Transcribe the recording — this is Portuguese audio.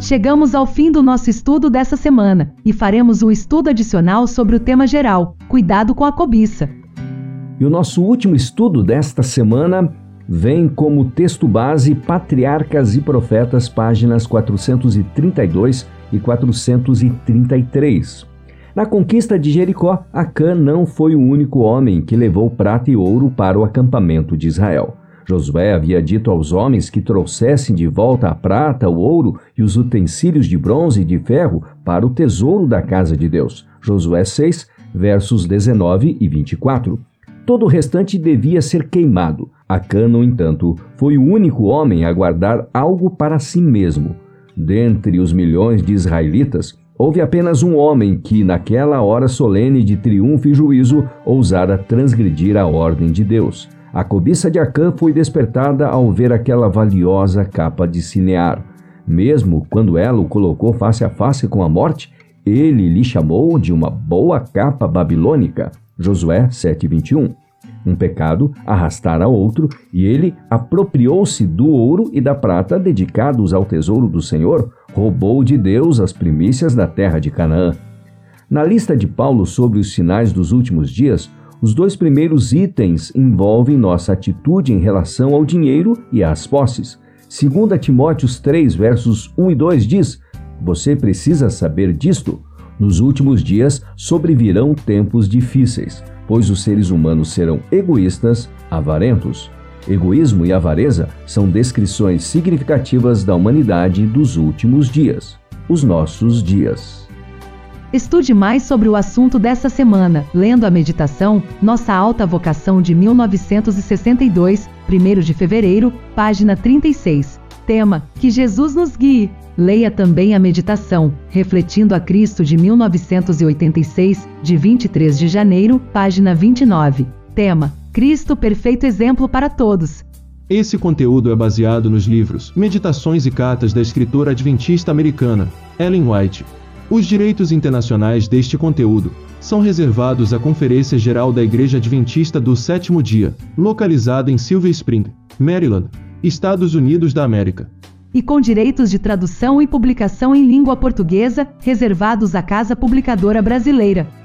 Chegamos ao fim do nosso estudo dessa semana e faremos um estudo adicional sobre o tema geral: cuidado com a cobiça. E o nosso último estudo desta semana vem como texto base Patriarcas e Profetas, páginas 432 e 433. Na conquista de Jericó, Acã não foi o único homem que levou prata e ouro para o acampamento de Israel. Josué havia dito aos homens que trouxessem de volta a prata, o ouro e os utensílios de bronze e de ferro para o tesouro da casa de Deus. Josué 6, versos 19 e 24. Todo o restante devia ser queimado. Acã, no entanto, foi o único homem a guardar algo para si mesmo. Dentre os milhões de israelitas, houve apenas um homem que, naquela hora solene de triunfo e juízo, ousara transgredir a ordem de Deus. A cobiça de Acã foi despertada ao ver aquela valiosa capa de Cinear. Mesmo quando ela o colocou face a face com a morte, ele lhe chamou de uma boa capa babilônica. Josué 7:21. Um pecado arrastara outro, e ele apropriou-se do ouro e da prata dedicados ao tesouro do Senhor, roubou de Deus as primícias da terra de Canaã. Na lista de Paulo sobre os sinais dos últimos dias, os dois primeiros itens envolvem nossa atitude em relação ao dinheiro e às posses. 2 Timóteos 3, versos 1 e 2 diz: Você precisa saber disto. Nos últimos dias sobrevirão tempos difíceis, pois os seres humanos serão egoístas, avarentos. Egoísmo e avareza são descrições significativas da humanidade dos últimos dias, os nossos dias. Estude mais sobre o assunto dessa semana, lendo a meditação Nossa Alta Vocação de 1962, 1 de fevereiro, página 36. Tema: Que Jesus nos guie. Leia também a meditação Refletindo a Cristo de 1986, de 23 de janeiro, página 29. Tema: Cristo perfeito exemplo para todos. Esse conteúdo é baseado nos livros Meditações e Cartas da escritora adventista americana Ellen White os direitos internacionais deste conteúdo são reservados à Conferência Geral da Igreja Adventista do Sétimo Dia, localizada em Silver Spring, Maryland, Estados Unidos da América. E com direitos de tradução e publicação em língua portuguesa reservados à Casa Publicadora Brasileira.